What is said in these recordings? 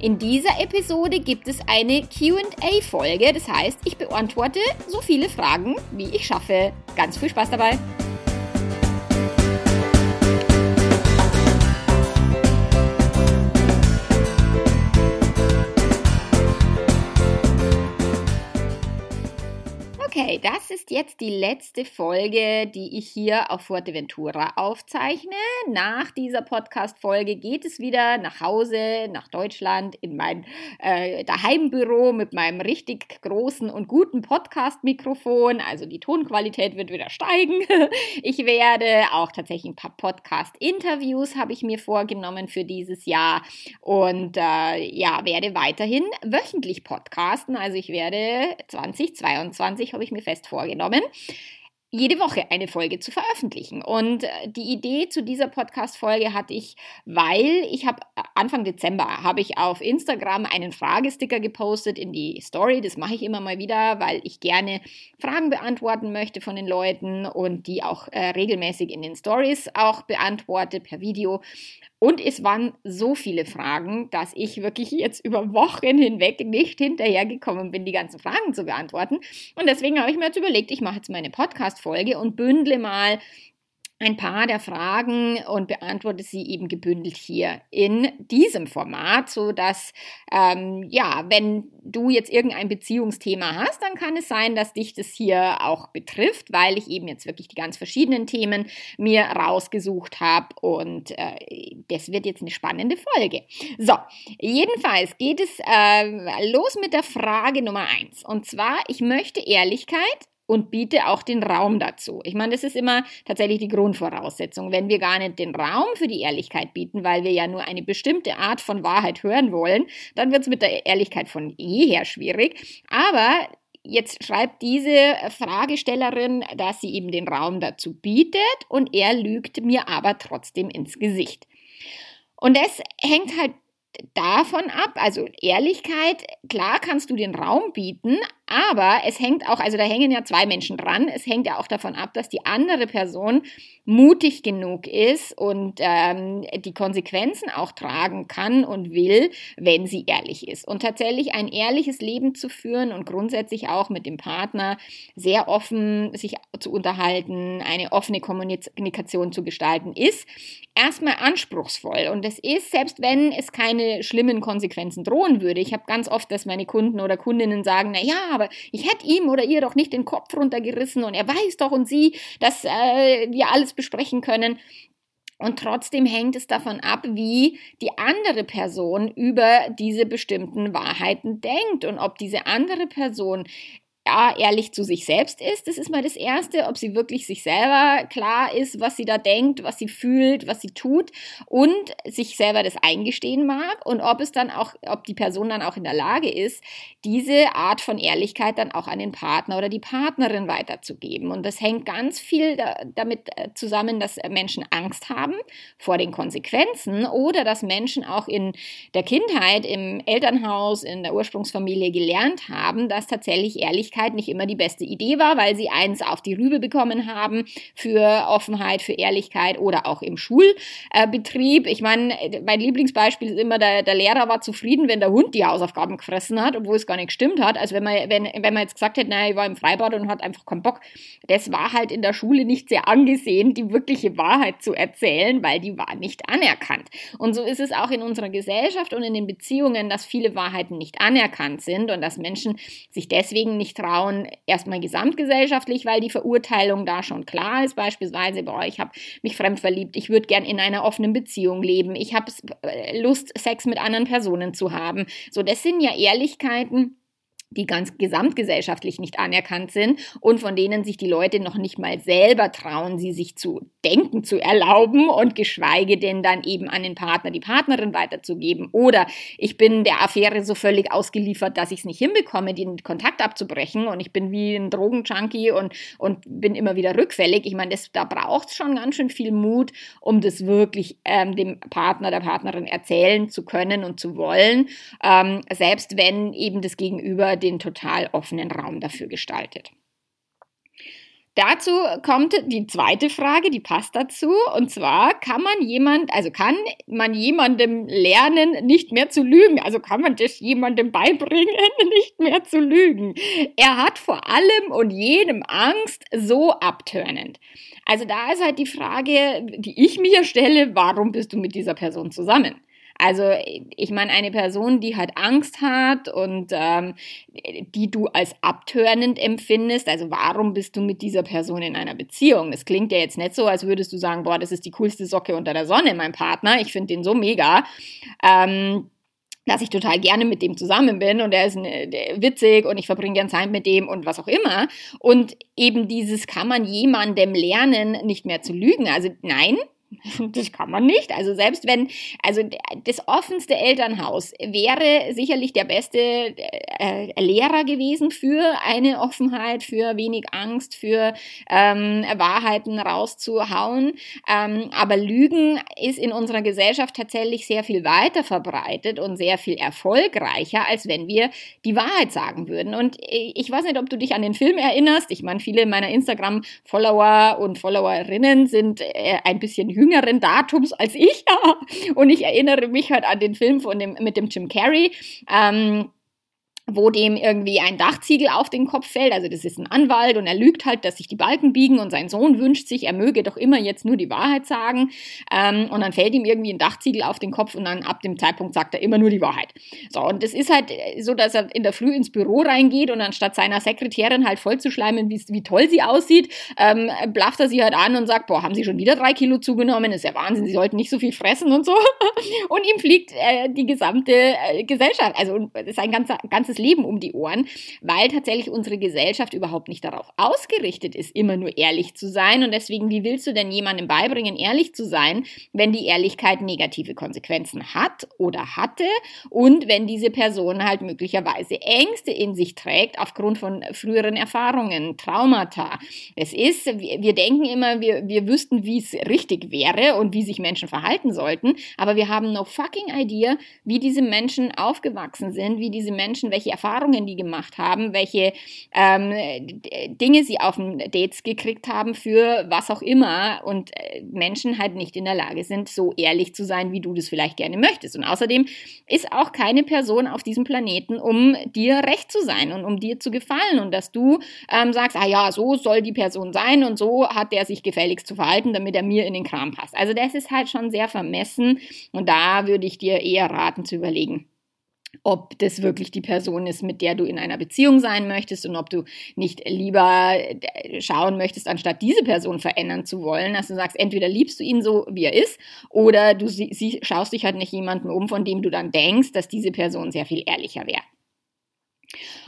In dieser Episode gibt es eine QA-Folge, das heißt, ich beantworte so viele Fragen, wie ich schaffe. Ganz viel Spaß dabei! Okay, das ist jetzt die letzte Folge, die ich hier auf Fuerteventura aufzeichne. Nach dieser Podcast-Folge geht es wieder nach Hause, nach Deutschland, in mein äh, Daheimbüro mit meinem richtig großen und guten Podcast-Mikrofon. Also die Tonqualität wird wieder steigen. Ich werde auch tatsächlich ein paar Podcast-Interviews habe ich mir vorgenommen für dieses Jahr und äh, ja, werde weiterhin wöchentlich podcasten. Also ich werde 2022 habe ich mir fest vorgenommen, jede Woche eine Folge zu veröffentlichen. Und äh, die Idee zu dieser Podcast-Folge hatte ich, weil ich habe äh, Anfang Dezember habe ich auf Instagram einen Fragesticker gepostet in die Story. Das mache ich immer mal wieder, weil ich gerne Fragen beantworten möchte von den Leuten und die auch äh, regelmäßig in den Stories auch beantworte per Video. Und es waren so viele Fragen, dass ich wirklich jetzt über Wochen hinweg nicht hinterhergekommen bin, die ganzen Fragen zu beantworten. Und deswegen habe ich mir jetzt überlegt, ich mache jetzt meine Podcast-Folge und bündle mal ein paar der Fragen und beantworte sie eben gebündelt hier in diesem Format, so dass ähm, ja, wenn du jetzt irgendein Beziehungsthema hast, dann kann es sein, dass dich das hier auch betrifft, weil ich eben jetzt wirklich die ganz verschiedenen Themen mir rausgesucht habe und äh, das wird jetzt eine spannende Folge. So, jedenfalls geht es äh, los mit der Frage Nummer eins und zwar, ich möchte Ehrlichkeit und biete auch den Raum dazu. Ich meine, das ist immer tatsächlich die Grundvoraussetzung. Wenn wir gar nicht den Raum für die Ehrlichkeit bieten, weil wir ja nur eine bestimmte Art von Wahrheit hören wollen, dann wird es mit der Ehrlichkeit von jeher schwierig. Aber Jetzt schreibt diese Fragestellerin, dass sie eben den Raum dazu bietet und er lügt mir aber trotzdem ins Gesicht. Und das hängt halt davon ab, also Ehrlichkeit, klar kannst du den Raum bieten, aber es hängt auch, also da hängen ja zwei Menschen dran, es hängt ja auch davon ab, dass die andere Person mutig genug ist und ähm, die Konsequenzen auch tragen kann und will, wenn sie ehrlich ist. Und tatsächlich ein ehrliches Leben zu führen und grundsätzlich auch mit dem Partner sehr offen sich zu unterhalten, eine offene Kommunikation zu gestalten, ist erstmal anspruchsvoll. Und das ist, selbst wenn es keine schlimmen Konsequenzen drohen würde. Ich habe ganz oft, dass meine Kunden oder Kundinnen sagen, na ja, aber ich hätte ihm oder ihr doch nicht den Kopf runtergerissen und er weiß doch und sie, dass äh, wir alles besprechen können. Und trotzdem hängt es davon ab, wie die andere Person über diese bestimmten Wahrheiten denkt und ob diese andere Person ja, ehrlich zu sich selbst ist. Das ist mal das Erste, ob sie wirklich sich selber klar ist, was sie da denkt, was sie fühlt, was sie tut und sich selber das eingestehen mag und ob es dann auch, ob die Person dann auch in der Lage ist, diese Art von Ehrlichkeit dann auch an den Partner oder die Partnerin weiterzugeben. Und das hängt ganz viel da, damit äh, zusammen, dass Menschen Angst haben vor den Konsequenzen oder dass Menschen auch in der Kindheit, im Elternhaus, in der Ursprungsfamilie gelernt haben, dass tatsächlich Ehrlichkeit Öffentlichkeit nicht immer die beste Idee war, weil sie eins auf die Rübe bekommen haben für Offenheit, für Ehrlichkeit oder auch im Schulbetrieb. Ich meine, mein Lieblingsbeispiel ist immer, der, der Lehrer war zufrieden, wenn der Hund die Hausaufgaben gefressen hat, obwohl es gar nicht gestimmt hat. Also wenn man, wenn, wenn man jetzt gesagt hätte, naja, ich war im Freibad und hat einfach keinen Bock, das war halt in der Schule nicht sehr angesehen, die wirkliche Wahrheit zu erzählen, weil die war nicht anerkannt. Und so ist es auch in unserer Gesellschaft und in den Beziehungen, dass viele Wahrheiten nicht anerkannt sind und dass Menschen sich deswegen nicht Frauen erstmal gesamtgesellschaftlich, weil die Verurteilung da schon klar ist. Beispielsweise, boah, ich habe mich fremd verliebt, ich würde gern in einer offenen Beziehung leben, ich habe äh, Lust, Sex mit anderen Personen zu haben. So, das sind ja Ehrlichkeiten, die ganz gesamtgesellschaftlich nicht anerkannt sind und von denen sich die Leute noch nicht mal selber trauen, sie sich zu denken zu erlauben und geschweige denn dann eben an den Partner, die Partnerin weiterzugeben. Oder ich bin der Affäre so völlig ausgeliefert, dass ich es nicht hinbekomme, den Kontakt abzubrechen und ich bin wie ein Drogenjunkie und, und bin immer wieder rückfällig. Ich meine, da braucht es schon ganz schön viel Mut, um das wirklich ähm, dem Partner, der Partnerin erzählen zu können und zu wollen, ähm, selbst wenn eben das Gegenüber den total offenen Raum dafür gestaltet. Dazu kommt die zweite Frage, die passt dazu. Und zwar kann man jemand, also kann man jemandem lernen, nicht mehr zu lügen? Also kann man das jemandem beibringen, nicht mehr zu lügen? Er hat vor allem und jedem Angst, so abtörnend. Also da ist halt die Frage, die ich mir stelle, warum bist du mit dieser Person zusammen? Also ich meine, eine Person, die halt Angst hat und ähm, die du als abtörnend empfindest, also warum bist du mit dieser Person in einer Beziehung? Es klingt ja jetzt nicht so, als würdest du sagen, boah, das ist die coolste Socke unter der Sonne, mein Partner, ich finde den so mega. Ähm, dass ich total gerne mit dem zusammen bin und er ist witzig und ich verbringe gern Zeit mit dem und was auch immer. Und eben dieses kann man jemandem lernen, nicht mehr zu lügen. Also nein, Das kann man nicht. Also selbst wenn, also das offenste Elternhaus wäre sicherlich der beste äh, Lehrer gewesen für eine Offenheit, für wenig Angst, für ähm, Wahrheiten rauszuhauen. Ähm, aber Lügen ist in unserer Gesellschaft tatsächlich sehr viel weiter verbreitet und sehr viel erfolgreicher, als wenn wir die Wahrheit sagen würden. Und ich weiß nicht, ob du dich an den Film erinnerst. Ich meine, viele meiner Instagram-Follower und Followerinnen sind äh, ein bisschen jüngeren Datums als ich. Und ich erinnere mich halt an den Film von dem, mit dem Jim Carrey. Ähm, wo dem irgendwie ein Dachziegel auf den Kopf fällt. Also das ist ein Anwalt und er lügt halt, dass sich die Balken biegen und sein Sohn wünscht sich, er möge doch immer jetzt nur die Wahrheit sagen. Ähm, und dann fällt ihm irgendwie ein Dachziegel auf den Kopf und dann ab dem Zeitpunkt sagt er immer nur die Wahrheit. So, und das ist halt so, dass er in der Früh ins Büro reingeht und anstatt seiner Sekretärin halt voll zu schleimen, wie, wie toll sie aussieht, ähm, blafft er sie halt an und sagt, boah, haben sie schon wieder drei Kilo zugenommen? Ist ja Wahnsinn, sie sollten nicht so viel fressen und so. und ihm fliegt äh, die gesamte äh, Gesellschaft, also sein ganzer, ganzes Leben um die Ohren, weil tatsächlich unsere Gesellschaft überhaupt nicht darauf ausgerichtet ist, immer nur ehrlich zu sein. Und deswegen, wie willst du denn jemandem beibringen, ehrlich zu sein, wenn die Ehrlichkeit negative Konsequenzen hat oder hatte und wenn diese Person halt möglicherweise Ängste in sich trägt aufgrund von früheren Erfahrungen, Traumata. Es ist, wir denken immer, wir, wir wüssten, wie es richtig wäre und wie sich Menschen verhalten sollten, aber wir haben no fucking idea, wie diese Menschen aufgewachsen sind, wie diese Menschen, welche welche Erfahrungen die gemacht haben, welche ähm, Dinge sie auf den Dates gekriegt haben für was auch immer und äh, Menschen halt nicht in der Lage sind, so ehrlich zu sein, wie du das vielleicht gerne möchtest. Und außerdem ist auch keine Person auf diesem Planeten, um dir recht zu sein und um dir zu gefallen und dass du ähm, sagst, ah ja, so soll die Person sein und so hat der sich gefälligst zu verhalten, damit er mir in den Kram passt. Also das ist halt schon sehr vermessen und da würde ich dir eher raten zu überlegen ob das wirklich die Person ist, mit der du in einer Beziehung sein möchtest und ob du nicht lieber äh, schauen möchtest, anstatt diese Person verändern zu wollen, dass du sagst, entweder liebst du ihn so, wie er ist, oder du sie, sie, schaust dich halt nicht jemanden um, von dem du dann denkst, dass diese Person sehr viel ehrlicher wäre.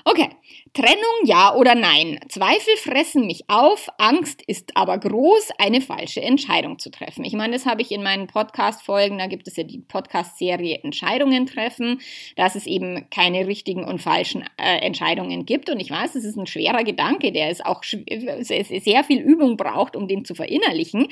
Okay, Trennung ja oder nein. Zweifel fressen mich auf, Angst ist aber groß, eine falsche Entscheidung zu treffen. Ich meine, das habe ich in meinen Podcast-Folgen, da gibt es ja die Podcast-Serie Entscheidungen treffen, dass es eben keine richtigen und falschen äh, Entscheidungen gibt. Und ich weiß, es ist ein schwerer Gedanke, der es auch sehr viel Übung braucht, um den zu verinnerlichen.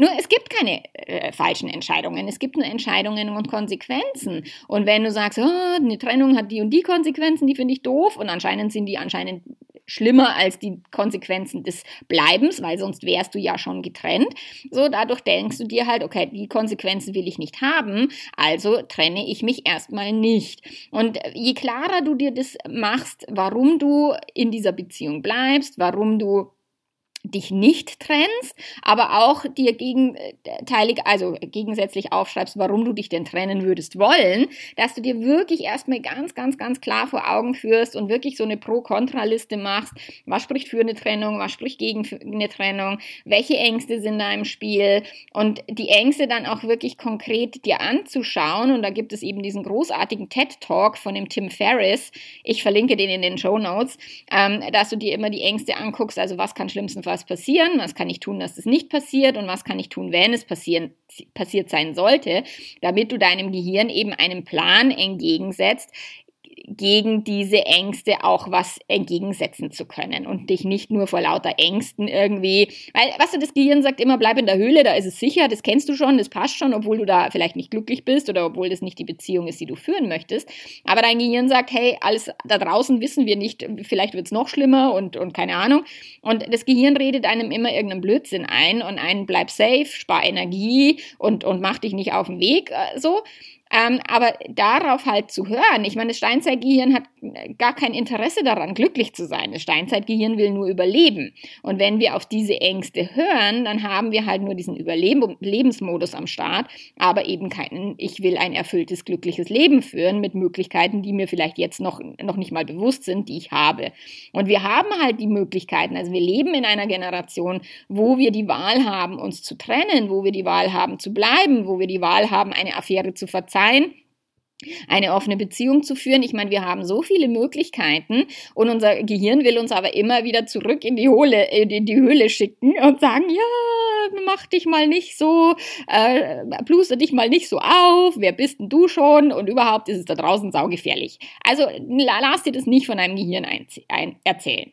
Nur es gibt keine äh, falschen Entscheidungen. Es gibt nur Entscheidungen und Konsequenzen. Und wenn du sagst, oh, eine Trennung hat die und die Konsequenzen, die finde ich doof und anscheinend sind die anscheinend schlimmer als die Konsequenzen des Bleibens, weil sonst wärst du ja schon getrennt. So, dadurch denkst du dir halt, okay, die Konsequenzen will ich nicht haben, also trenne ich mich erstmal nicht. Und je klarer du dir das machst, warum du in dieser Beziehung bleibst, warum du dich nicht trennst, aber auch dir gegenteilig, also gegensätzlich aufschreibst, warum du dich denn trennen würdest wollen, dass du dir wirklich erstmal ganz, ganz, ganz klar vor Augen führst und wirklich so eine Pro-Kontra-Liste machst. Was spricht für eine Trennung? Was spricht gegen eine Trennung? Welche Ängste sind da im Spiel? Und die Ängste dann auch wirklich konkret dir anzuschauen. Und da gibt es eben diesen großartigen TED-Talk von dem Tim Ferriss. Ich verlinke den in den Show Notes, ähm, dass du dir immer die Ängste anguckst. Also was kann schlimmstenfalls was passieren, was kann ich tun, dass es nicht passiert und was kann ich tun, wenn es passieren, passiert sein sollte, damit du deinem Gehirn eben einen Plan entgegensetzt, gegen diese Ängste auch was entgegensetzen zu können und dich nicht nur vor lauter Ängsten irgendwie, weil, was du, das Gehirn sagt immer, bleib in der Höhle, da ist es sicher, das kennst du schon, das passt schon, obwohl du da vielleicht nicht glücklich bist oder obwohl das nicht die Beziehung ist, die du führen möchtest. Aber dein Gehirn sagt, hey, alles da draußen wissen wir nicht, vielleicht wird es noch schlimmer und, und keine Ahnung. Und das Gehirn redet einem immer irgendeinen Blödsinn ein und einen bleib safe, spar Energie und, und mach dich nicht auf den Weg, äh, so. Ähm, aber darauf halt zu hören, ich meine, das Steinzeitgehirn hat gar kein Interesse daran, glücklich zu sein. Das Steinzeitgehirn will nur überleben. Und wenn wir auf diese Ängste hören, dann haben wir halt nur diesen Überlebensmodus am Start, aber eben keinen, ich will ein erfülltes, glückliches Leben führen mit Möglichkeiten, die mir vielleicht jetzt noch, noch nicht mal bewusst sind, die ich habe. Und wir haben halt die Möglichkeiten, also wir leben in einer Generation, wo wir die Wahl haben, uns zu trennen, wo wir die Wahl haben, zu bleiben, wo wir die Wahl haben, eine Affäre zu verzeihen sein eine offene Beziehung zu führen. Ich meine, wir haben so viele Möglichkeiten und unser Gehirn will uns aber immer wieder zurück in die, Höhle, in die Höhle schicken und sagen, ja, mach dich mal nicht so, äh, bluster dich mal nicht so auf, wer bist denn du schon und überhaupt ist es da draußen saugefährlich. Also lass dir das nicht von deinem Gehirn ein, ein, erzählen.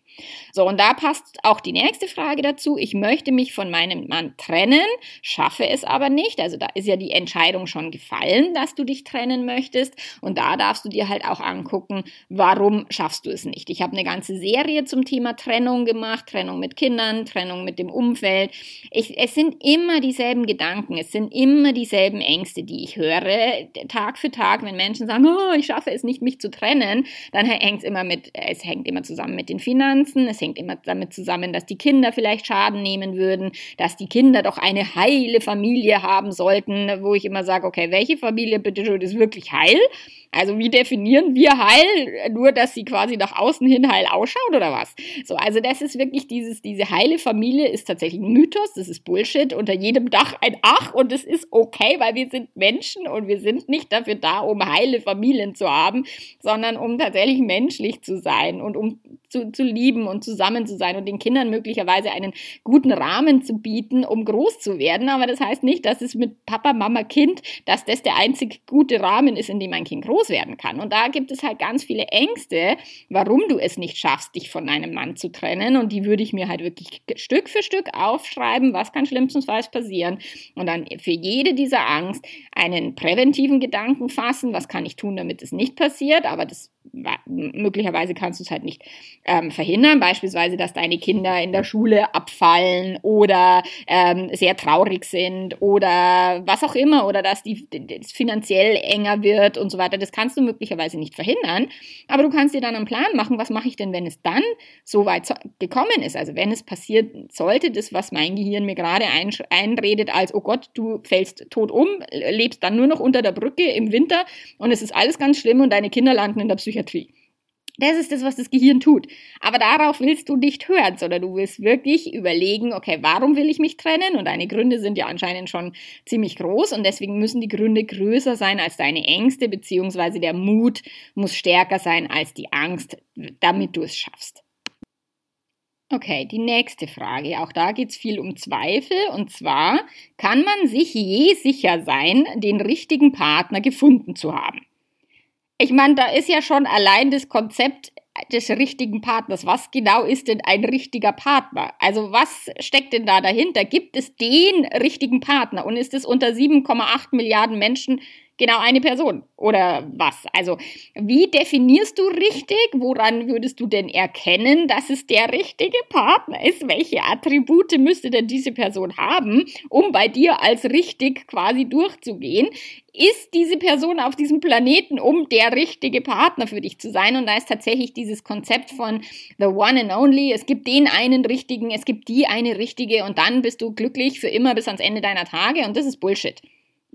So, und da passt auch die nächste Frage dazu. Ich möchte mich von meinem Mann trennen, schaffe es aber nicht. Also da ist ja die Entscheidung schon gefallen, dass du dich trennen möchtest. Und da darfst du dir halt auch angucken, warum schaffst du es nicht. Ich habe eine ganze Serie zum Thema Trennung gemacht, Trennung mit Kindern, Trennung mit dem Umfeld. Ich, es sind immer dieselben Gedanken, es sind immer dieselben Ängste, die ich höre, Tag für Tag, wenn Menschen sagen, oh, ich schaffe es nicht, mich zu trennen, dann hängt es immer mit, es hängt immer zusammen mit den Finanzen Finanzen. Es hängt immer damit zusammen, dass die Kinder vielleicht Schaden nehmen würden, dass die Kinder doch eine heile Familie haben sollten, wo ich immer sage, okay, welche Familie bitte schön ist wirklich heil? Also wie definieren wir heil? Nur, dass sie quasi nach außen hin heil ausschaut oder was? So, also das ist wirklich dieses, diese heile Familie ist tatsächlich ein Mythos, das ist Bullshit. Unter jedem Dach ein Ach und es ist okay, weil wir sind Menschen und wir sind nicht dafür da, um heile Familien zu haben, sondern um tatsächlich menschlich zu sein und um zu, zu lieben und zusammen zu sein und den Kindern möglicherweise einen guten Rahmen zu bieten, um groß zu werden. Aber das heißt nicht, dass es mit Papa, Mama, Kind, dass das der einzig gute Rahmen ist, in dem ein Kind groß werden kann. Und da gibt es halt ganz viele Ängste, warum du es nicht schaffst, dich von einem Mann zu trennen. Und die würde ich mir halt wirklich Stück für Stück aufschreiben, was kann schlimmstenfalls passieren. Und dann für jede dieser Angst einen präventiven Gedanken fassen, was kann ich tun, damit es nicht passiert. Aber das möglicherweise kannst du es halt nicht ähm, verhindern, beispielsweise, dass deine Kinder in der Schule abfallen oder ähm, sehr traurig sind oder was auch immer oder dass die, das finanziell enger wird und so weiter. Das kannst du möglicherweise nicht verhindern, aber du kannst dir dann einen Plan machen, was mache ich denn, wenn es dann so weit gekommen ist. Also wenn es passiert sollte, das, was mein Gehirn mir gerade ein, einredet, als, oh Gott, du fällst tot um, lebst dann nur noch unter der Brücke im Winter und es ist alles ganz schlimm und deine Kinder landen in der Psychiatrie Psychiatrie. Das ist das, was das Gehirn tut. Aber darauf willst du nicht hören, sondern du willst wirklich überlegen, okay, warum will ich mich trennen? Und deine Gründe sind ja anscheinend schon ziemlich groß und deswegen müssen die Gründe größer sein als deine Ängste, beziehungsweise der Mut muss stärker sein als die Angst, damit du es schaffst. Okay, die nächste Frage. Auch da geht es viel um Zweifel. Und zwar, kann man sich je sicher sein, den richtigen Partner gefunden zu haben? Ich meine, da ist ja schon allein das Konzept des richtigen Partners. Was genau ist denn ein richtiger Partner? Also was steckt denn da dahinter? Gibt es den richtigen Partner? Und ist es unter 7,8 Milliarden Menschen genau eine Person oder was? Also, wie definierst du richtig? Woran würdest du denn erkennen, dass es der richtige Partner ist? Welche Attribute müsste denn diese Person haben, um bei dir als richtig quasi durchzugehen? Ist diese Person auf diesem Planeten, um der richtige Partner für dich zu sein? Und da ist tatsächlich dieses Konzept von the one and only. Es gibt den einen richtigen, es gibt die eine richtige und dann bist du glücklich für immer bis ans Ende deiner Tage und das ist Bullshit.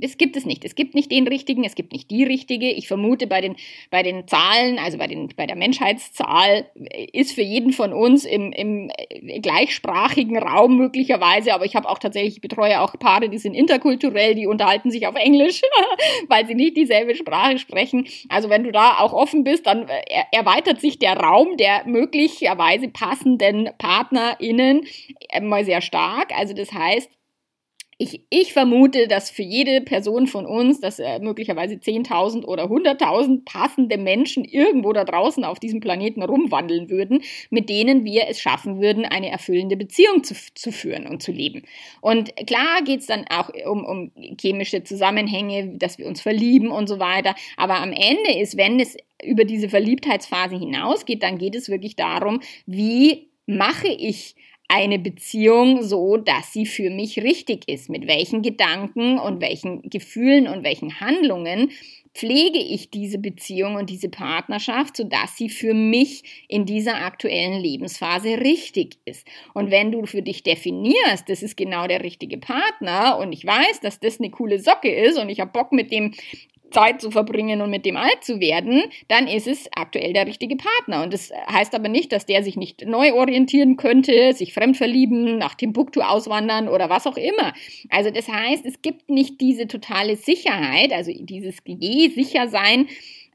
Es gibt es nicht. Es gibt nicht den richtigen, es gibt nicht die richtige. Ich vermute, bei den, bei den Zahlen, also bei, den, bei der Menschheitszahl, ist für jeden von uns im, im gleichsprachigen Raum möglicherweise, aber ich habe auch tatsächlich, ich betreue auch Paare, die sind interkulturell, die unterhalten sich auf Englisch, weil sie nicht dieselbe Sprache sprechen. Also wenn du da auch offen bist, dann äh, erweitert sich der Raum der möglicherweise passenden PartnerInnen mal sehr stark. Also das heißt, ich, ich vermute, dass für jede Person von uns, dass äh, möglicherweise 10.000 oder 100.000 passende Menschen irgendwo da draußen auf diesem Planeten rumwandeln würden, mit denen wir es schaffen würden, eine erfüllende Beziehung zu, zu führen und zu leben. Und klar geht es dann auch um, um chemische Zusammenhänge, dass wir uns verlieben und so weiter. Aber am Ende ist, wenn es über diese Verliebtheitsphase hinausgeht, dann geht es wirklich darum, wie mache ich eine Beziehung so, dass sie für mich richtig ist. Mit welchen Gedanken und welchen Gefühlen und welchen Handlungen pflege ich diese Beziehung und diese Partnerschaft, sodass sie für mich in dieser aktuellen Lebensphase richtig ist. Und wenn du für dich definierst, das ist genau der richtige Partner und ich weiß, dass das eine coole Socke ist und ich habe Bock mit dem Zeit zu verbringen und mit dem alt zu werden, dann ist es aktuell der richtige Partner. Und das heißt aber nicht, dass der sich nicht neu orientieren könnte, sich fremd verlieben, nach Timbuktu auswandern oder was auch immer. Also das heißt, es gibt nicht diese totale Sicherheit, also dieses je sicher sein,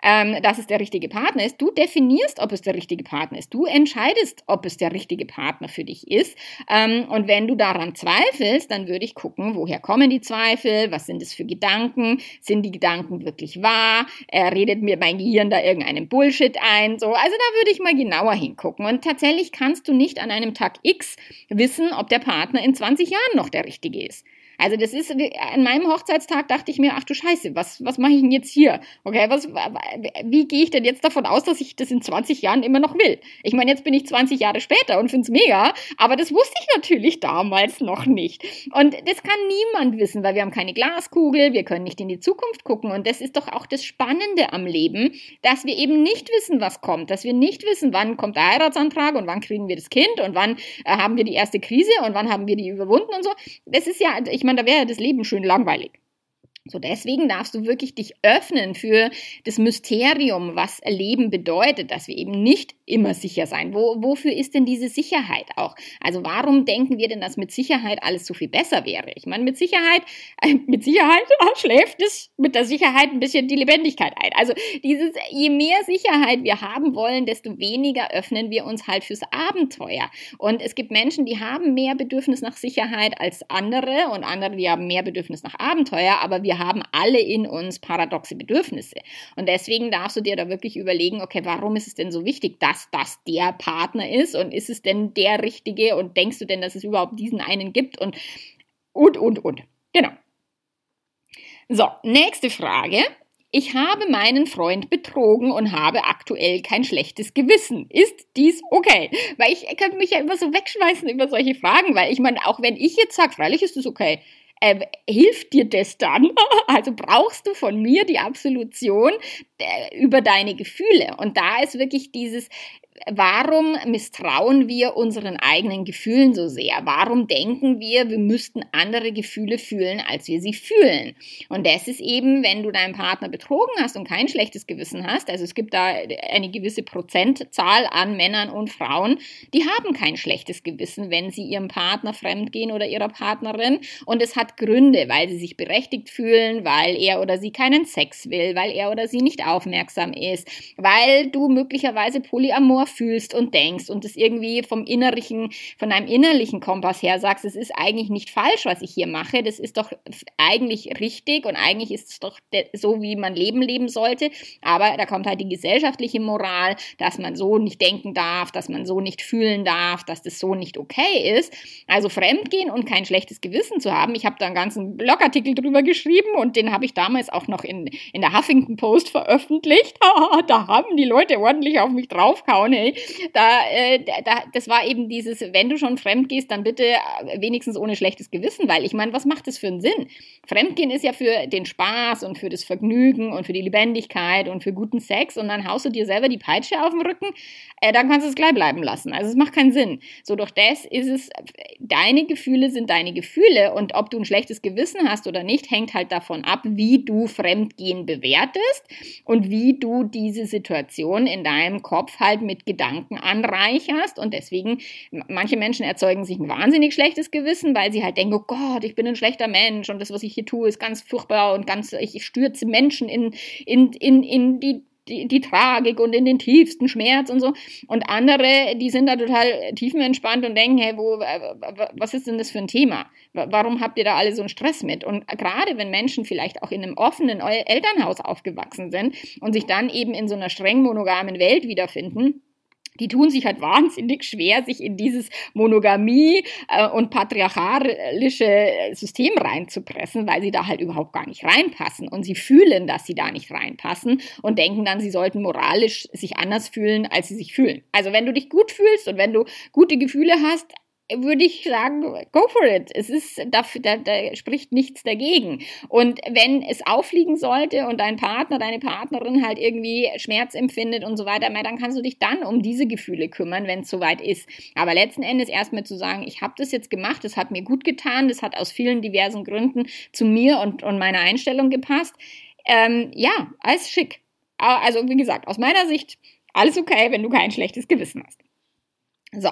ähm, dass es der richtige Partner ist. Du definierst, ob es der richtige Partner ist. Du entscheidest, ob es der richtige Partner für dich ist. Ähm, und wenn du daran zweifelst, dann würde ich gucken, woher kommen die Zweifel? Was sind es für Gedanken? Sind die Gedanken wirklich wahr? Äh, redet mir mein Gehirn da irgendeinen Bullshit ein? So, also da würde ich mal genauer hingucken. Und tatsächlich kannst du nicht an einem Tag X wissen, ob der Partner in 20 Jahren noch der richtige ist. Also das ist, an meinem Hochzeitstag dachte ich mir, ach du Scheiße, was, was mache ich denn jetzt hier? Okay, was, wie gehe ich denn jetzt davon aus, dass ich das in 20 Jahren immer noch will? Ich meine, jetzt bin ich 20 Jahre später und finde es mega, aber das wusste ich natürlich damals noch nicht. Und das kann niemand wissen, weil wir haben keine Glaskugel, wir können nicht in die Zukunft gucken. Und das ist doch auch das Spannende am Leben, dass wir eben nicht wissen, was kommt, dass wir nicht wissen, wann kommt der Heiratsantrag und wann kriegen wir das Kind und wann äh, haben wir die erste Krise und wann haben wir die überwunden und so. Das ist ja, ich meine, da wäre das Leben schön langweilig. So, deswegen darfst du wirklich dich öffnen für das Mysterium, was Leben bedeutet, dass wir eben nicht immer sicher sein. Wo, wofür ist denn diese Sicherheit auch? Also warum denken wir denn, dass mit Sicherheit alles so viel besser wäre? Ich meine, mit Sicherheit, mit Sicherheit schläft es mit der Sicherheit ein bisschen die Lebendigkeit ein. Also dieses, je mehr Sicherheit wir haben wollen, desto weniger öffnen wir uns halt fürs Abenteuer. Und es gibt Menschen, die haben mehr Bedürfnis nach Sicherheit als andere und andere, die haben mehr Bedürfnis nach Abenteuer, aber wir haben alle in uns paradoxe Bedürfnisse. Und deswegen darfst du dir da wirklich überlegen, okay, warum ist es denn so wichtig, dass das der Partner ist und ist es denn der richtige und denkst du denn, dass es überhaupt diesen einen gibt und, und, und, und. Genau. So, nächste Frage. Ich habe meinen Freund betrogen und habe aktuell kein schlechtes Gewissen. Ist dies okay? Weil ich könnte mich ja immer so wegschmeißen über solche Fragen, weil ich meine, auch wenn ich jetzt sage, freilich ist es okay, äh, hilft dir das dann? Also brauchst du von mir die Absolution äh, über deine Gefühle. Und da ist wirklich dieses, warum misstrauen wir unseren eigenen Gefühlen so sehr? Warum denken wir, wir müssten andere Gefühle fühlen, als wir sie fühlen? Und das ist eben, wenn du deinen Partner betrogen hast und kein schlechtes Gewissen hast, also es gibt da eine gewisse Prozentzahl an Männern und Frauen, die haben kein schlechtes Gewissen, wenn sie ihrem Partner fremdgehen oder ihrer Partnerin. Und es hat Gründe, weil sie sich berechtigt fühlen, weil er oder sie keinen Sex will, weil er oder sie nicht aufmerksam ist, weil du möglicherweise polyamor fühlst und denkst und es irgendwie vom innerlichen, von einem innerlichen Kompass her sagst, es ist eigentlich nicht falsch, was ich hier mache, das ist doch eigentlich richtig und eigentlich ist es doch so, wie man Leben leben sollte, aber da kommt halt die gesellschaftliche Moral, dass man so nicht denken darf, dass man so nicht fühlen darf, dass das so nicht okay ist. Also fremdgehen und kein schlechtes Gewissen zu haben. Ich habe da einen ganzen Blogartikel drüber geschrieben und den habe ich damals auch noch in, in der Huffington Post veröffentlicht. da haben die Leute ordentlich auf mich draufgehauen. Hey. Da, äh, da, das war eben dieses, wenn du schon fremd gehst, dann bitte äh, wenigstens ohne schlechtes Gewissen, weil ich meine, was macht das für einen Sinn? Fremdgehen ist ja für den Spaß und für das Vergnügen und für die Lebendigkeit und für guten Sex und dann haust du dir selber die Peitsche auf den Rücken, äh, dann kannst du es gleich bleiben lassen. Also es macht keinen Sinn. So durch das ist es, deine Gefühle sind deine Gefühle und ob du ein schlechtes Gewissen hast oder nicht, hängt halt davon ab, wie du Fremdgehen bewertest und wie du diese Situation in deinem Kopf halt mit Gedanken anreicherst und deswegen, manche Menschen erzeugen sich ein wahnsinnig schlechtes Gewissen, weil sie halt denken, oh Gott, ich bin ein schlechter Mensch und das, was ich hier tue, ist ganz furchtbar und ganz, ich stürze Menschen in, in, in, in die die, die Tragik und in den tiefsten Schmerz und so. Und andere, die sind da total tiefenentspannt und denken, hey, wo, was ist denn das für ein Thema? Warum habt ihr da alle so einen Stress mit? Und gerade wenn Menschen vielleicht auch in einem offenen Elternhaus aufgewachsen sind und sich dann eben in so einer streng monogamen Welt wiederfinden, die tun sich halt wahnsinnig schwer, sich in dieses Monogamie äh, und patriarchalische System reinzupressen, weil sie da halt überhaupt gar nicht reinpassen. Und sie fühlen, dass sie da nicht reinpassen und denken dann, sie sollten moralisch sich anders fühlen, als sie sich fühlen. Also wenn du dich gut fühlst und wenn du gute Gefühle hast, würde ich sagen, go for it. Es ist, da, da, da spricht nichts dagegen. Und wenn es auffliegen sollte und dein Partner, deine Partnerin halt irgendwie Schmerz empfindet und so weiter, dann kannst du dich dann um diese Gefühle kümmern, wenn es soweit ist. Aber letzten Endes erstmal zu sagen, ich habe das jetzt gemacht, das hat mir gut getan, das hat aus vielen diversen Gründen zu mir und, und meiner Einstellung gepasst. Ähm, ja, alles schick. Also wie gesagt, aus meiner Sicht alles okay, wenn du kein schlechtes Gewissen hast. So,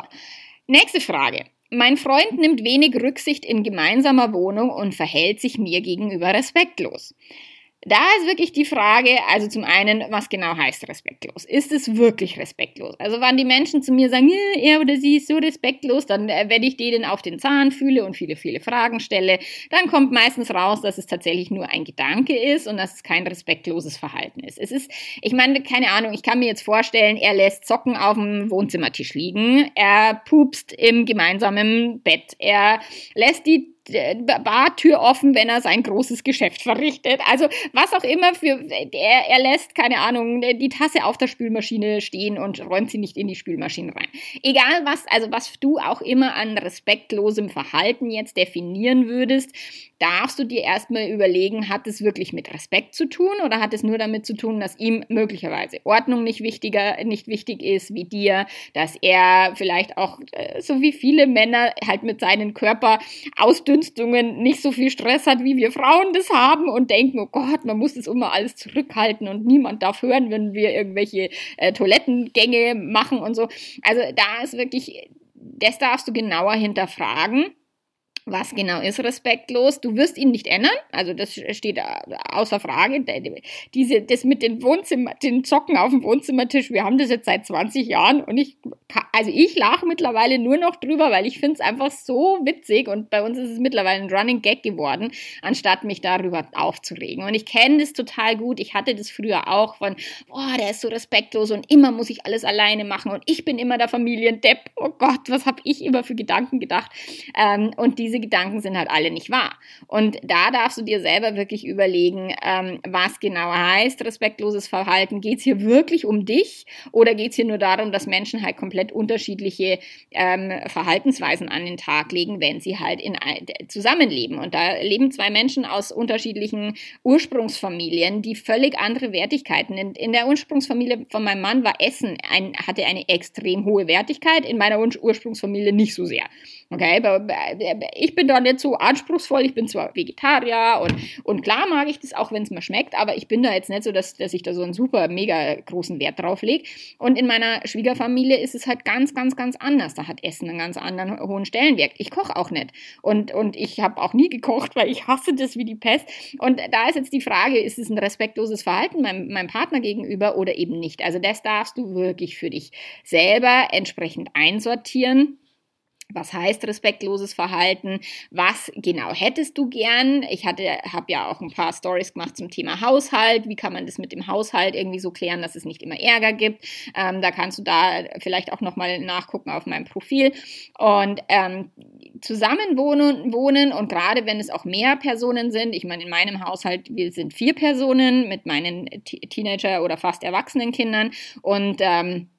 Nächste Frage. Mein Freund nimmt wenig Rücksicht in gemeinsamer Wohnung und verhält sich mir gegenüber respektlos. Da ist wirklich die Frage, also zum einen, was genau heißt respektlos? Ist es wirklich respektlos? Also wenn die Menschen zu mir sagen, er oder sie ist so respektlos, dann äh, wenn ich denen auf den Zahn fühle und viele, viele Fragen stelle, dann kommt meistens raus, dass es tatsächlich nur ein Gedanke ist und dass es kein respektloses Verhalten ist. Es ist, ich meine, keine Ahnung, ich kann mir jetzt vorstellen, er lässt Socken auf dem Wohnzimmertisch liegen, er pupst im gemeinsamen Bett, er lässt die Bartür offen, wenn er sein großes Geschäft verrichtet. Also was auch immer für er, er lässt keine Ahnung die Tasse auf der Spülmaschine stehen und räumt sie nicht in die Spülmaschine rein. Egal was, also was du auch immer an respektlosem Verhalten jetzt definieren würdest, darfst du dir erstmal überlegen, hat es wirklich mit Respekt zu tun oder hat es nur damit zu tun, dass ihm möglicherweise Ordnung nicht wichtiger, nicht wichtig ist wie dir, dass er vielleicht auch, äh, so wie viele Männer, halt mit seinen Körperausdünstungen nicht so viel Stress hat, wie wir Frauen das haben und denken, oh Gott, man muss das immer alles zurückhalten und niemand darf hören, wenn wir irgendwelche äh, Toilettengänge machen und so. Also da ist wirklich, das darfst du genauer hinterfragen was genau ist respektlos? Du wirst ihn nicht ändern, also das steht außer Frage. Diese, das mit den Wohnzimmer, den Zocken auf dem Wohnzimmertisch, wir haben das jetzt seit 20 Jahren und ich, also ich lache mittlerweile nur noch drüber, weil ich finde es einfach so witzig und bei uns ist es mittlerweile ein Running Gag geworden, anstatt mich darüber aufzuregen. Und ich kenne das total gut. Ich hatte das früher auch von, boah, der ist so respektlos und immer muss ich alles alleine machen und ich bin immer der Familiendepp. Oh Gott, was habe ich immer für Gedanken gedacht? Ähm, und diese diese Gedanken sind halt alle nicht wahr. Und da darfst du dir selber wirklich überlegen, ähm, was genau heißt respektloses Verhalten. Geht es hier wirklich um dich oder geht es hier nur darum, dass Menschen halt komplett unterschiedliche ähm, Verhaltensweisen an den Tag legen, wenn sie halt in, zusammenleben? Und da leben zwei Menschen aus unterschiedlichen Ursprungsfamilien, die völlig andere Wertigkeiten. In, in der Ursprungsfamilie von meinem Mann war Essen ein, hatte eine extrem hohe Wertigkeit, in meiner Ursprungsfamilie nicht so sehr. Okay, ich bin da nicht so anspruchsvoll. Ich bin zwar Vegetarier und, und klar mag ich das auch, wenn es mir schmeckt, aber ich bin da jetzt nicht so, dass, dass ich da so einen super, mega großen Wert drauf lege. Und in meiner Schwiegerfamilie ist es halt ganz, ganz, ganz anders. Da hat Essen einen ganz anderen hohen Stellenwert. Ich koche auch nicht. Und, und ich habe auch nie gekocht, weil ich hasse das wie die Pest. Und da ist jetzt die Frage, ist es ein respektloses Verhalten meinem, meinem Partner gegenüber oder eben nicht? Also das darfst du wirklich für dich selber entsprechend einsortieren. Was heißt respektloses Verhalten? Was genau hättest du gern? Ich hatte, habe ja auch ein paar Stories gemacht zum Thema Haushalt. Wie kann man das mit dem Haushalt irgendwie so klären, dass es nicht immer Ärger gibt? Ähm, da kannst du da vielleicht auch nochmal nachgucken auf meinem Profil. Und ähm, zusammen wohnen, und gerade wenn es auch mehr Personen sind, ich meine, in meinem Haushalt, wir sind vier Personen mit meinen Teenager oder fast erwachsenen Kindern und ähm,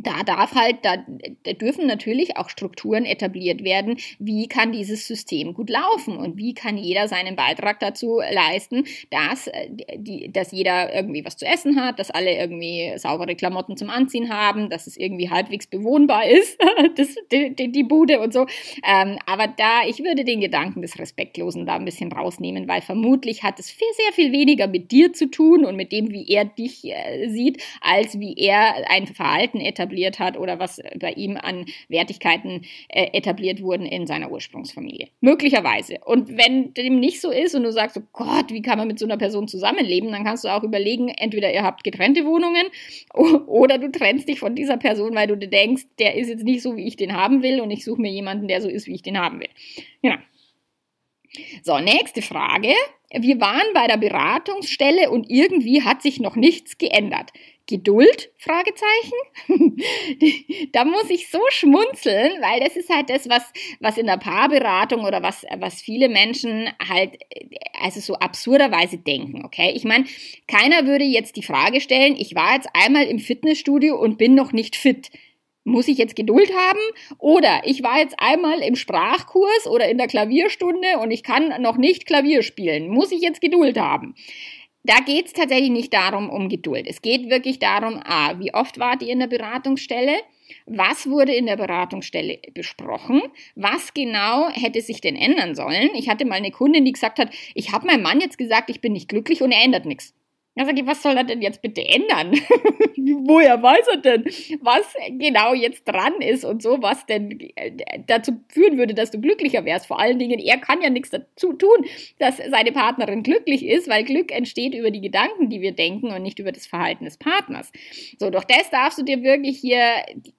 da darf halt, da, da, dürfen natürlich auch Strukturen etabliert werden. Wie kann dieses System gut laufen und wie kann jeder seinen Beitrag dazu leisten, dass, äh, die, dass jeder irgendwie was zu essen hat, dass alle irgendwie saubere Klamotten zum Anziehen haben, dass es irgendwie halbwegs bewohnbar ist, das, die, die, Bude und so. Ähm, aber da, ich würde den Gedanken des Respektlosen da ein bisschen rausnehmen, weil vermutlich hat es viel, sehr viel weniger mit dir zu tun und mit dem, wie er dich äh, sieht, als wie er ein Verhalten etabliert etabliert hat oder was bei ihm an Wertigkeiten äh, etabliert wurden in seiner Ursprungsfamilie. Möglicherweise. Und wenn dem nicht so ist und du sagst, oh Gott, wie kann man mit so einer Person zusammenleben, dann kannst du auch überlegen, entweder ihr habt getrennte Wohnungen oder du trennst dich von dieser Person, weil du dir denkst, der ist jetzt nicht so, wie ich den haben will und ich suche mir jemanden, der so ist, wie ich den haben will. Genau. So, nächste Frage. Wir waren bei der Beratungsstelle und irgendwie hat sich noch nichts geändert. Geduld? Fragezeichen. da muss ich so schmunzeln, weil das ist halt das, was, was in der Paarberatung oder was, was viele Menschen halt, also so absurderweise denken, okay? Ich meine, keiner würde jetzt die Frage stellen, ich war jetzt einmal im Fitnessstudio und bin noch nicht fit. Muss ich jetzt Geduld haben? Oder ich war jetzt einmal im Sprachkurs oder in der Klavierstunde und ich kann noch nicht Klavier spielen. Muss ich jetzt Geduld haben? Da geht es tatsächlich nicht darum, um Geduld. Es geht wirklich darum, a, wie oft wart ihr in der Beratungsstelle? Was wurde in der Beratungsstelle besprochen? Was genau hätte sich denn ändern sollen? Ich hatte mal eine Kundin, die gesagt hat, ich habe meinem Mann jetzt gesagt, ich bin nicht glücklich und er ändert nichts. Da sage ich, was soll er denn jetzt bitte ändern? Woher weiß er denn, was genau jetzt dran ist und so, was denn äh, dazu führen würde, dass du glücklicher wärst? Vor allen Dingen, er kann ja nichts dazu tun, dass seine Partnerin glücklich ist, weil Glück entsteht über die Gedanken, die wir denken und nicht über das Verhalten des Partners. So, doch das darfst du dir wirklich hier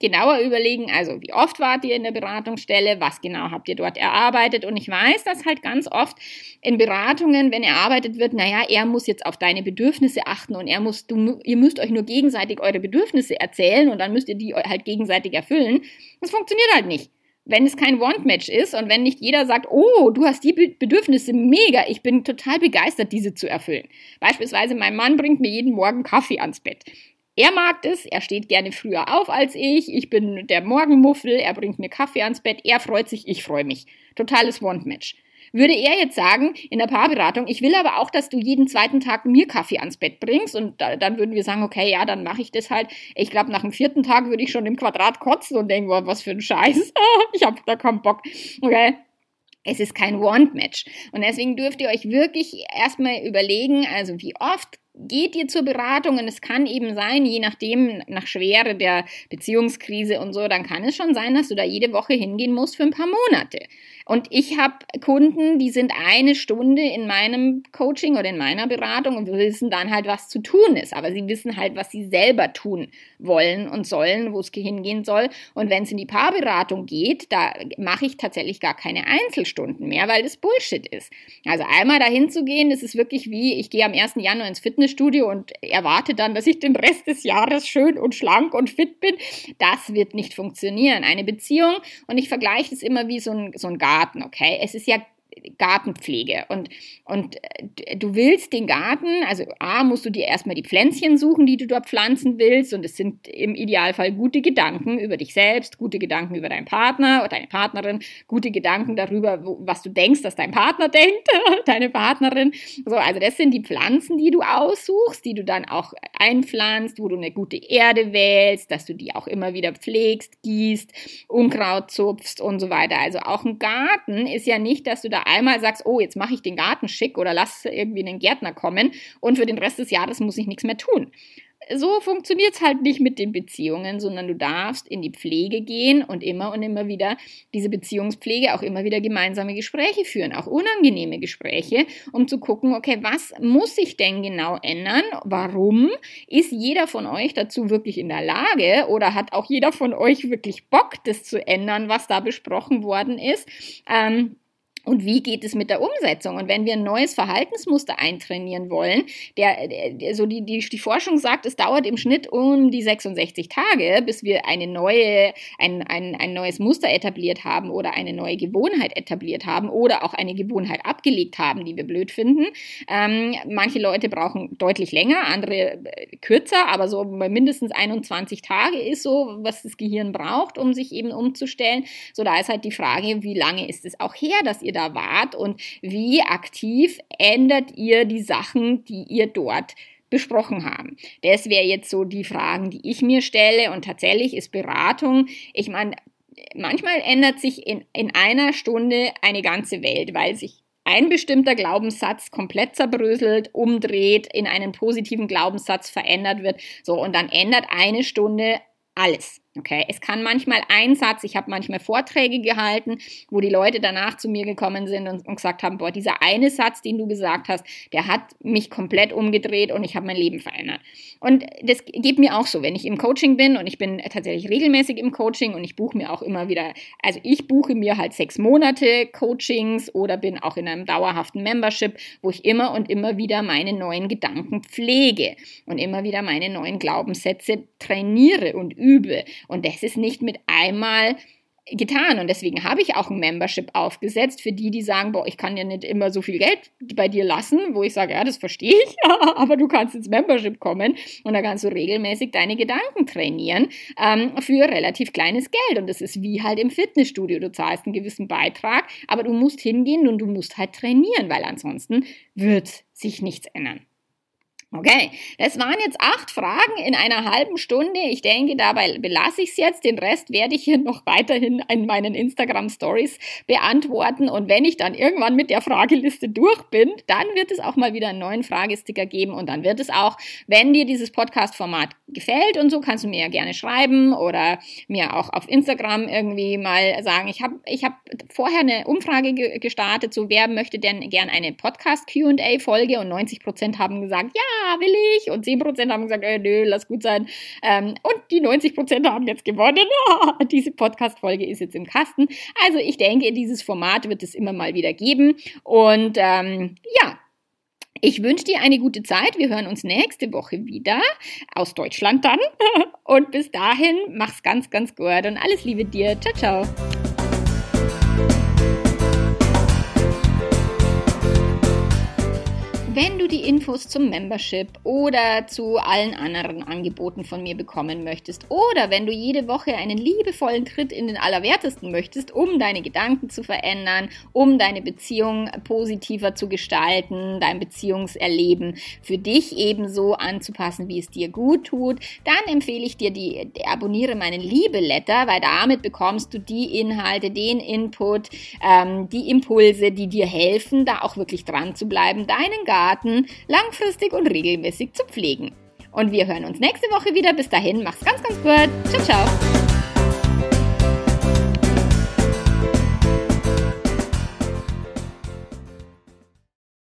genauer überlegen. Also, wie oft wart ihr in der Beratungsstelle? Was genau habt ihr dort erarbeitet? Und ich weiß, dass halt ganz oft in Beratungen, wenn erarbeitet wird, naja, er muss jetzt auf deine Bedürfnisse Bedürfnisse achten und er muss, du, ihr müsst euch nur gegenseitig eure Bedürfnisse erzählen und dann müsst ihr die halt gegenseitig erfüllen. Das funktioniert halt nicht. Wenn es kein Want-Match ist und wenn nicht jeder sagt, oh, du hast die Bedürfnisse mega, ich bin total begeistert, diese zu erfüllen. Beispielsweise mein Mann bringt mir jeden Morgen Kaffee ans Bett. Er mag das, er steht gerne früher auf als ich, ich bin der Morgenmuffel, er bringt mir Kaffee ans Bett, er freut sich, ich freue mich. Totales Want-Match. Würde er jetzt sagen, in der Paarberatung, ich will aber auch, dass du jeden zweiten Tag mir Kaffee ans Bett bringst und da, dann würden wir sagen, okay, ja, dann mache ich das halt. Ich glaube, nach dem vierten Tag würde ich schon im Quadrat kotzen und denken, boah, was für ein Scheiß. ich habe da keinen Bock. Okay. Es ist kein Want-Match. Und deswegen dürft ihr euch wirklich erstmal überlegen, also wie oft geht ihr zur Beratung und es kann eben sein, je nachdem, nach Schwere der Beziehungskrise und so, dann kann es schon sein, dass du da jede Woche hingehen musst für ein paar Monate. Und ich habe Kunden, die sind eine Stunde in meinem Coaching oder in meiner Beratung und wissen dann halt, was zu tun ist. Aber sie wissen halt, was sie selber tun wollen und sollen, wo es hingehen soll. Und wenn es in die Paarberatung geht, da mache ich tatsächlich gar keine Einzelstunden mehr, weil das Bullshit ist. Also einmal dahin zu gehen, das ist wirklich wie, ich gehe am 1. Januar ins Fitnessstudio und erwarte dann, dass ich den Rest des Jahres schön und schlank und fit bin. Das wird nicht funktionieren. Eine Beziehung, und ich vergleiche das immer wie so ein, so ein Garten Garten, okay? Es ist ja Gartenpflege. Und, und äh, du willst den Garten, also A, musst du dir erstmal die Pflänzchen suchen, die du dort pflanzen willst. Und es sind im Idealfall gute Gedanken über dich selbst, gute Gedanken über deinen Partner oder deine Partnerin, gute Gedanken darüber, was du denkst, dass dein Partner denkt, deine Partnerin. So, also das sind die Pflanzen, die du aussuchst, die du dann auch einpflanzt, wo du eine gute Erde wählst, dass du die auch immer wieder pflegst, gießt, Unkraut zupfst und so weiter. Also auch ein Garten ist ja nicht, dass du da einmal sagst, oh, jetzt mache ich den Garten schick oder lass irgendwie einen Gärtner kommen und für den Rest des Jahres muss ich nichts mehr tun so funktioniert es halt nicht mit den Beziehungen, sondern du darfst in die Pflege gehen und immer und immer wieder diese Beziehungspflege auch immer wieder gemeinsame Gespräche führen, auch unangenehme Gespräche, um zu gucken, okay, was muss sich denn genau ändern? Warum? Ist jeder von euch dazu wirklich in der Lage oder hat auch jeder von euch wirklich Bock, das zu ändern, was da besprochen worden ist? Ähm, und wie geht es mit der Umsetzung? Und wenn wir ein neues Verhaltensmuster eintrainieren wollen, der, der so die, die, die Forschung sagt, es dauert im Schnitt um die 66 Tage, bis wir eine neue, ein, ein, ein neues Muster etabliert haben oder eine neue Gewohnheit etabliert haben oder auch eine Gewohnheit abgelegt haben, die wir blöd finden. Ähm, manche Leute brauchen deutlich länger, andere äh, kürzer, aber so mindestens 21 Tage ist so, was das Gehirn braucht, um sich eben umzustellen. So, da ist halt die Frage, wie lange ist es auch her, dass ihr ihr da wart und wie aktiv ändert ihr die Sachen, die ihr dort besprochen haben. Das wäre jetzt so die Fragen, die ich mir stelle und tatsächlich ist Beratung, ich meine, manchmal ändert sich in, in einer Stunde eine ganze Welt, weil sich ein bestimmter Glaubenssatz komplett zerbröselt, umdreht, in einen positiven Glaubenssatz verändert wird. So, und dann ändert eine Stunde alles. Okay, es kann manchmal ein Satz, ich habe manchmal Vorträge gehalten, wo die Leute danach zu mir gekommen sind und, und, gesagt haben, boah, dieser eine Satz, den du gesagt hast, der hat mich komplett umgedreht und ich habe mein Leben verändert. Und das geht mir auch so, wenn ich im Coaching bin und ich bin tatsächlich regelmäßig im Coaching und ich buche mir auch immer wieder, also ich buche mir halt sechs Monate Coachings oder bin auch in einem dauerhaften Membership, wo ich immer und immer wieder meine neuen Gedanken pflege und immer wieder meine neuen Glaubenssätze trainiere und übe. Und das ist nicht mit einmal getan. Und deswegen habe ich auch ein Membership aufgesetzt für die, die sagen, boah, ich kann ja nicht immer so viel Geld bei dir lassen, wo ich sage, ja, das verstehe ich, aber du kannst ins Membership kommen und da kannst du regelmäßig deine Gedanken trainieren ähm, für relativ kleines Geld. Und das ist wie halt im Fitnessstudio. Du zahlst einen gewissen Beitrag, aber du musst hingehen und du musst halt trainieren, weil ansonsten wird sich nichts ändern. Okay, das waren jetzt acht Fragen in einer halben Stunde. Ich denke, dabei belasse ich es jetzt. Den Rest werde ich hier noch weiterhin in meinen Instagram Stories beantworten. Und wenn ich dann irgendwann mit der Frageliste durch bin, dann wird es auch mal wieder einen neuen Fragesticker geben. Und dann wird es auch, wenn dir dieses Podcast-Format gefällt und so, kannst du mir ja gerne schreiben oder mir auch auf Instagram irgendwie mal sagen. Ich habe ich hab vorher eine Umfrage ge gestartet, so wer möchte denn gern eine Podcast-QA-Folge? Und 90 Prozent haben gesagt, will ich. Und 10% haben gesagt, äh, nö, lass gut sein. Ähm, und die 90% haben jetzt gewonnen. Diese Podcast-Folge ist jetzt im Kasten. Also ich denke, dieses Format wird es immer mal wieder geben. Und ähm, ja, ich wünsche dir eine gute Zeit. Wir hören uns nächste Woche wieder aus Deutschland dann. Und bis dahin, mach's ganz, ganz gut und alles Liebe dir. Ciao, ciao. Wenn du die Infos zum Membership oder zu allen anderen Angeboten von mir bekommen möchtest oder wenn du jede Woche einen liebevollen Tritt in den Allerwertesten möchtest, um deine Gedanken zu verändern, um deine Beziehung positiver zu gestalten, dein Beziehungserleben für dich ebenso anzupassen, wie es dir gut tut, dann empfehle ich dir die, die abonniere meinen Liebe-Letter, weil damit bekommst du die Inhalte, den Input, ähm, die Impulse, die dir helfen, da auch wirklich dran zu bleiben, deinen Garten Garten langfristig und regelmäßig zu pflegen. Und wir hören uns nächste Woche wieder. Bis dahin, mach's ganz, ganz gut. Ciao, ciao.